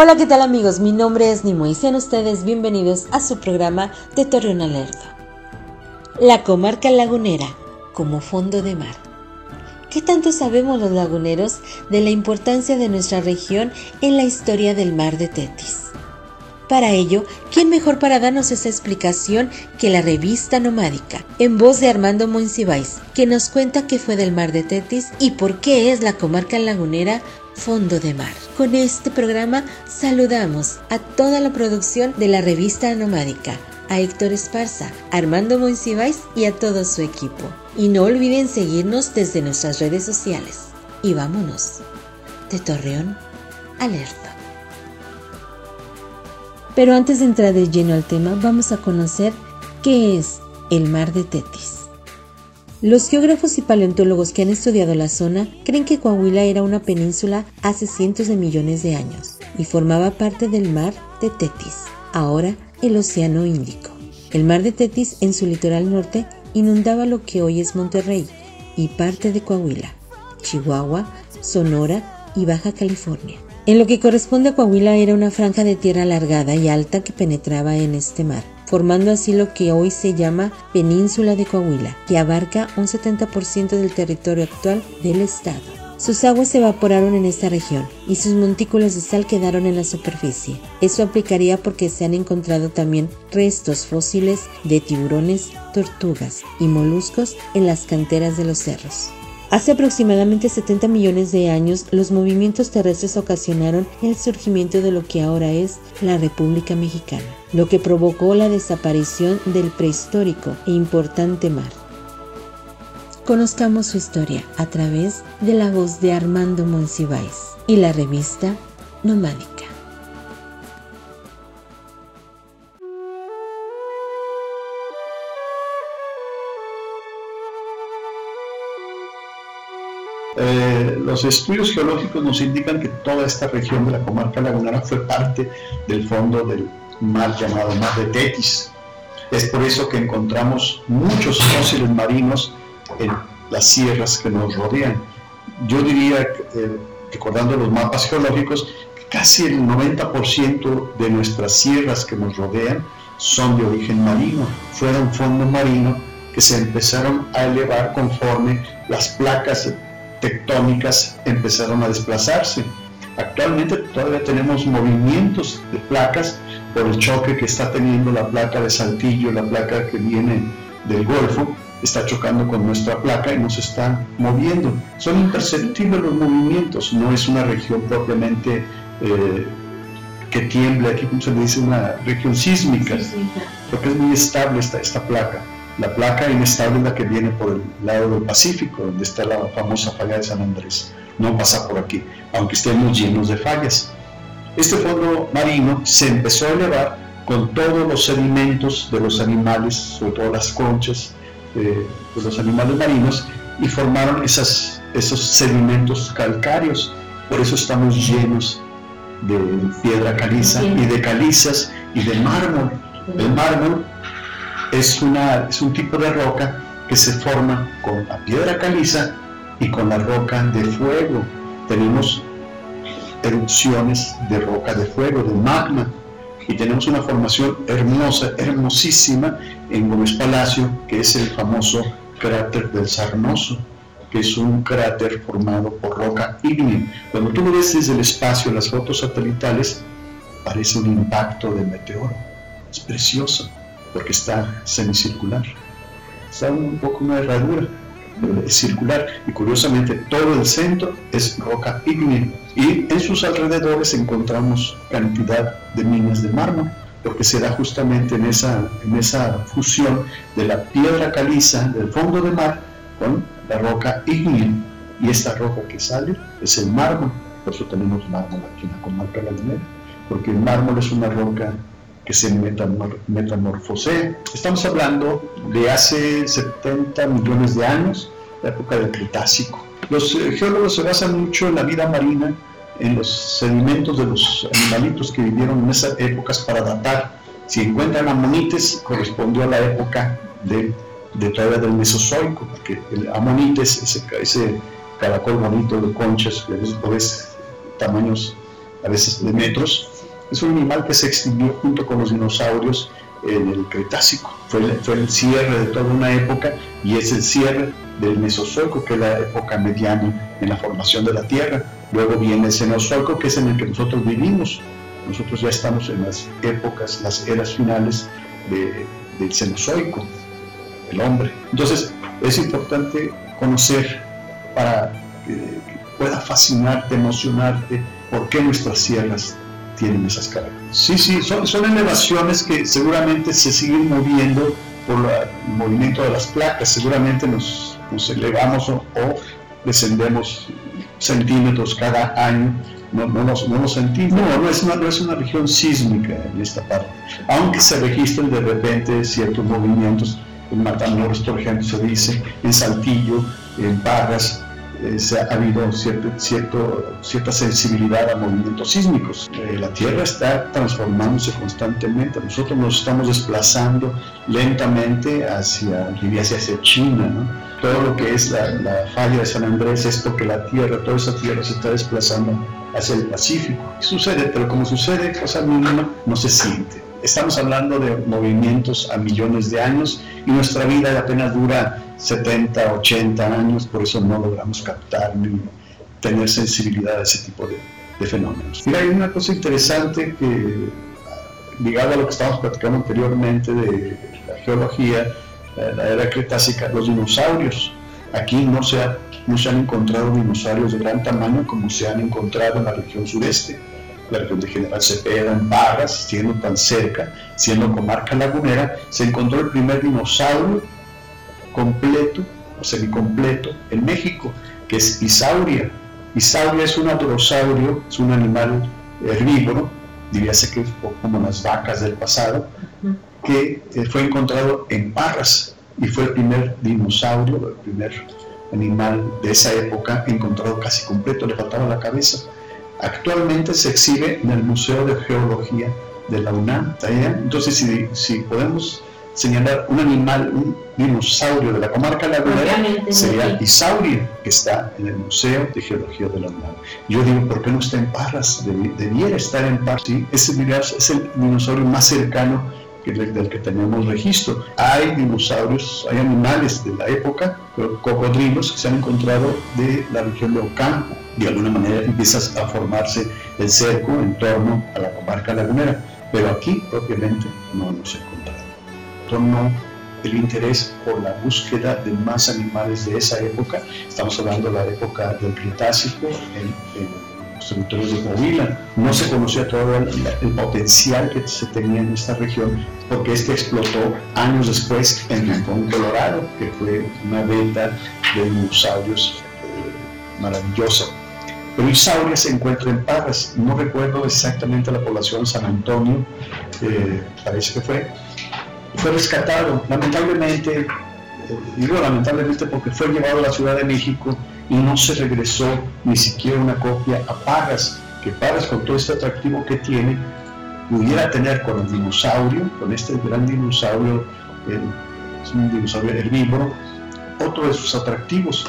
Hola, ¿qué tal amigos? Mi nombre es Nimo y sean ustedes bienvenidos a su programa de Torreón Alerta. La comarca lagunera como fondo de mar. ¿Qué tanto sabemos los laguneros de la importancia de nuestra región en la historia del mar de Tetis? Para ello, ¿quién mejor para darnos esa explicación que la revista Nomádica, en voz de Armando Monsiváis, que nos cuenta qué fue del mar de Tetis y por qué es la comarca lagunera fondo de mar? Con este programa saludamos a toda la producción de la revista Nomádica, a Héctor Esparza, Armando Monsiváis y a todo su equipo. Y no olviden seguirnos desde nuestras redes sociales. Y vámonos. De Torreón, alerta. Pero antes de entrar de lleno al tema, vamos a conocer qué es el mar de Tetis. Los geógrafos y paleontólogos que han estudiado la zona creen que Coahuila era una península hace cientos de millones de años y formaba parte del mar de Tetis, ahora el Océano Índico. El mar de Tetis en su litoral norte inundaba lo que hoy es Monterrey y parte de Coahuila, Chihuahua, Sonora y Baja California. En lo que corresponde a Coahuila era una franja de tierra alargada y alta que penetraba en este mar formando así lo que hoy se llama Península de Coahuila, que abarca un 70% del territorio actual del estado. Sus aguas se evaporaron en esta región y sus montículos de sal quedaron en la superficie. Eso aplicaría porque se han encontrado también restos fósiles de tiburones, tortugas y moluscos en las canteras de los cerros. Hace aproximadamente 70 millones de años, los movimientos terrestres ocasionaron el surgimiento de lo que ahora es la República Mexicana, lo que provocó la desaparición del prehistórico e importante mar. Conozcamos su historia a través de la voz de Armando Monsiváis y la revista Nomádica. Eh, los estudios geológicos nos indican que toda esta región de la comarca lagunera fue parte del fondo del mar llamado Mar de Tetis. Es por eso que encontramos muchos fósiles marinos en las sierras que nos rodean. Yo diría, eh, recordando los mapas geológicos, que casi el 90% de nuestras sierras que nos rodean son de origen marino, fueron fondos marinos que se empezaron a elevar conforme las placas tectónicas empezaron a desplazarse. Actualmente todavía tenemos movimientos de placas por el choque que está teniendo la placa de Saltillo, la placa que viene del Golfo, está chocando con nuestra placa y nos está moviendo. Son imperceptibles los movimientos, no es una región propiamente eh, que tiemble, aquí como se le dice, una región sísmica, porque es muy estable esta, esta placa. La placa inestable es la que viene por el lado del Pacífico, donde está la famosa falla de San Andrés. No pasa por aquí, aunque estemos llenos de fallas. Este fondo marino se empezó a elevar con todos los sedimentos de los animales, sobre todo las conchas eh, de los animales marinos, y formaron esas, esos sedimentos calcáreos. Por eso estamos llenos de piedra caliza y de calizas y de mármol. El mármol es, una, es un tipo de roca que se forma con la piedra caliza y con la roca de fuego. Tenemos erupciones de roca de fuego, de magma, y tenemos una formación hermosa, hermosísima en Gómez Palacio, que es el famoso cráter del Sarnoso, que es un cráter formado por roca ígnea. Cuando tú ves desde el espacio, las fotos satelitales, parece un impacto de meteoro. Es precioso porque está semicircular. Está un poco una herradura, es circular y curiosamente todo el centro es roca ígnea y en sus alrededores encontramos cantidad de minas de mármol porque se da justamente en esa, en esa fusión de la piedra caliza del fondo del mar con la roca ígnea y esta roca que sale es el mármol, por eso tenemos mármol aquí en la comarca lagunera, porque el mármol es una roca que se metamorfose. Estamos hablando de hace 70 millones de años, la época del Cretácico. Los eh, geólogos se basan mucho en la vida marina, en los sedimentos de los animalitos que vivieron en esas épocas para datar. Si encuentran amonites, correspondió a la época de, de todavía del Mesozoico, porque el amonites, ese, ese caracol bonito de conchas, que ves, tamaños a veces de metros. Es un animal que se extinguió junto con los dinosaurios en el Cretácico. Fue, el cierre de toda una época y es el cierre del Mesozoico, que es la época mediana en la formación de la Tierra. Luego viene el Cenozoico, que es en el que nosotros vivimos. Nosotros ya estamos en las épocas, las eras finales del Cenozoico, el hombre. Entonces, es importante conocer para que, pueda fascinarte, emocionarte, por qué nuestras sierras tienen esas características. Sí, sí, son, elevaciones que seguramente se siguen moviendo por el movimiento de las placas, seguramente nos, elevamos o, descendemos centímetros cada año, no, no, nos, no sentimos. No, no es, una, no es una región sísmica en esta parte, aunque se registren de repente ciertos movimientos, en Matamoros, por ejemplo, se dice, en Saltillo, en Parras, eh, ha habido cierto, cierto, cierta sensibilidad a movimientos sísmicos. Eh, la Tierra está transformándose constantemente, nosotros nos estamos desplazando lentamente hacia, hacia China. Todo lo que es la, falla de San Andrés es porque la Tierra, toda esa Tierra se está desplazando hacia el Pacífico. Sucede, pero como sucede cosa mínima, no se siente. Estamos hablando de movimientos a millones de años y nuestra vida apenas dura 70, 80 años, por eso no logramos captar ni tener sensibilidad a ese tipo de, fenómenos. Mira, hay una cosa interesante que, ligada a lo que estábamos platicando anteriormente de la geología, la era cretácica, los dinosaurios. Aquí no se, no se han encontrado dinosaurios de gran tamaño como se han encontrado en la región sureste la región de General Cepeda, en Barras, siendo tan cerca, siendo comarca lagunera, se encontró el primer dinosaurio completo o semicompleto en México, que es Isauria. Isauria es un adrosaurio, es un animal herbívoro, diríase que como las vacas del pasado, que eh, fue encontrado en Barras y fue el primer dinosaurio, el primer animal de esa época encontrado casi completo, le faltaba la cabeza. Actualmente se exhibe en el Museo de Geología de la UNAM. Entonces, si, si podemos señalar un animal, un dinosaurio de la comarca lagunera, sería Isaurio, que está en el Museo de Geología de la UNAM. Yo digo, ¿por qué no está en Parras? Debiera estar en Parras. ¿sí? Ese es el dinosaurio más cercano del que tenemos registro. Hay dinosaurios, hay animales de la época, cocodrilos que se han encontrado de la región de Ocampo. De alguna manera empiezas a formarse el cerco en torno a la comarca lagunera, pero aquí propiamente no nos encontramos. Torno el interés por la búsqueda de más animales de esa época. Estamos hablando de la época del Cretácico en, en de Coahuila. No se conocía todo el, potencial que se tenía en esta región porque este explotó años después en Rincón, Colorado, que fue una venta de dinosaurios eh, maravillosa. Pero Isauria se encuentra en Parras, no recuerdo exactamente la población, San Antonio, eh, parece que fue, fue rescatado. Lamentablemente, eh, digo lamentablemente porque fue llevado a la Ciudad de México y no se regresó ni siquiera una copia a Parras, que Parras con todo este atractivo que tiene, pudiera tener con el dinosaurio, con este gran dinosaurio, es un dinosaurio herbívoro, otro de sus atractivos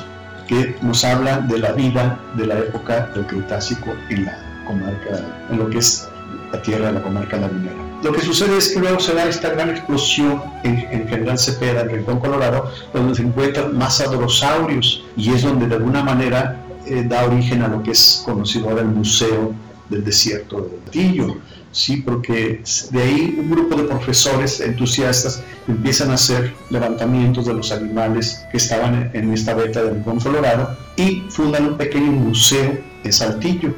que nos habla de la vida de la época del Cretácico en la comarca, en lo que es la tierra de la comarca lagunera. Lo que sucede es que luego se da esta gran explosión en, General Cepeda, en Rincón, Colorado, donde se encuentran más adrosaurios y es donde de alguna manera eh, da origen a lo que es conocido ahora el Museo del Desierto de Tillo. Sí, porque de ahí un grupo de profesores entusiastas empiezan a hacer levantamientos de los animales que estaban en esta beta de Rincón, Colorado y fundan un pequeño museo en Saltillo,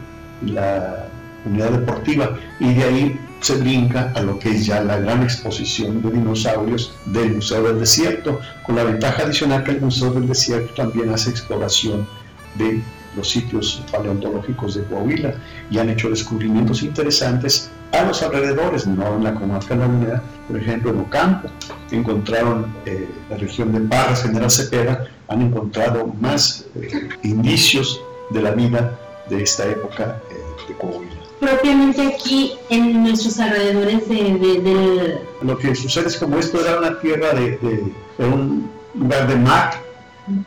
unidad deportiva, y de ahí se brinca a lo que es ya la gran exposición de dinosaurios del Museo del Desierto, con la ventaja adicional que el Museo del Desierto también hace exploración de los sitios paleontológicos de Coahuila y han hecho descubrimientos interesantes a los alrededores, no en la comarca lagunera, por ejemplo en Ocampo, encontraron eh, la región de Parras, General Cepeda, han encontrado más eh, indicios de la vida de esta época eh, de Coahuila propiamente aquí en nuestros alrededores de, Lo que sucede es como esto era una tierra de, un lugar de mar,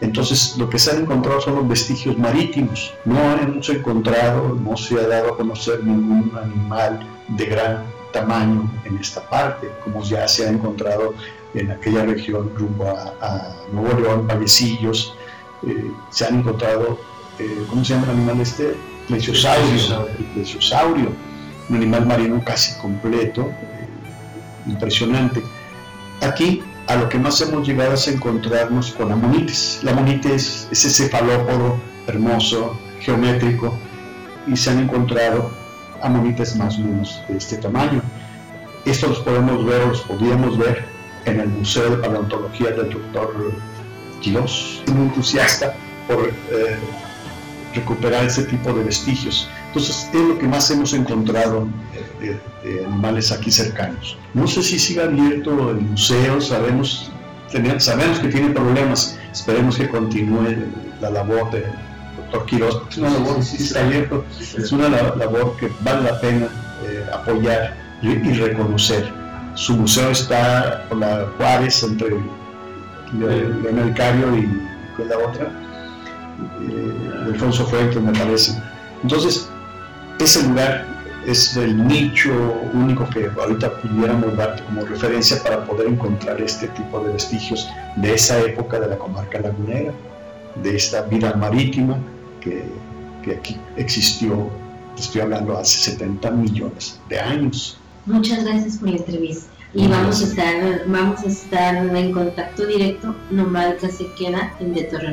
Entonces, lo que se han encontrado son los vestigios marítimos. No hemos encontrado, no se ha dado a conocer ningún animal de gran tamaño en esta parte, como ya se ha encontrado en aquella región rumbo a, Nuevo León, Vallecillos, eh, se han encontrado, eh, ¿cómo se llama el animal este? Plesiosaurio, un animal marino casi completo, eh, impresionante. Aquí a lo que más hemos llegado es encontrarnos con amonites. La amonite es ese cefalópodo hermoso, geométrico, y se han encontrado amonites más o menos de este tamaño. Esto los podemos ver, los podíamos ver en el Museo de Paleontología del doctor Quirós, un entusiasta por eh, recuperar ese tipo de vestigios. Entonces es lo que más hemos encontrado de, animales aquí cercanos. No sé si sigue abierto el museo, sabemos, sabemos que tiene problemas, esperemos que continúe la labor de doctor Quiroz, es una labor, sí, está abierto, es una labor que vale la pena eh, apoyar y, reconocer. Su museo está por la Juárez entre el Cario y la otra, eh, Alfonso Fuentes me parece. Entonces, ese lugar es el nicho único que ahorita pudiéramos dar como referencia para poder encontrar este tipo de vestigios de esa época de la comarca lagunera, de esta vida marítima que, que aquí existió, estoy hablando hace 70 millones de años. Muchas gracias por la entrevista. Y vamos a estar, vamos a estar en contacto directo, nomás que se queda en de Torre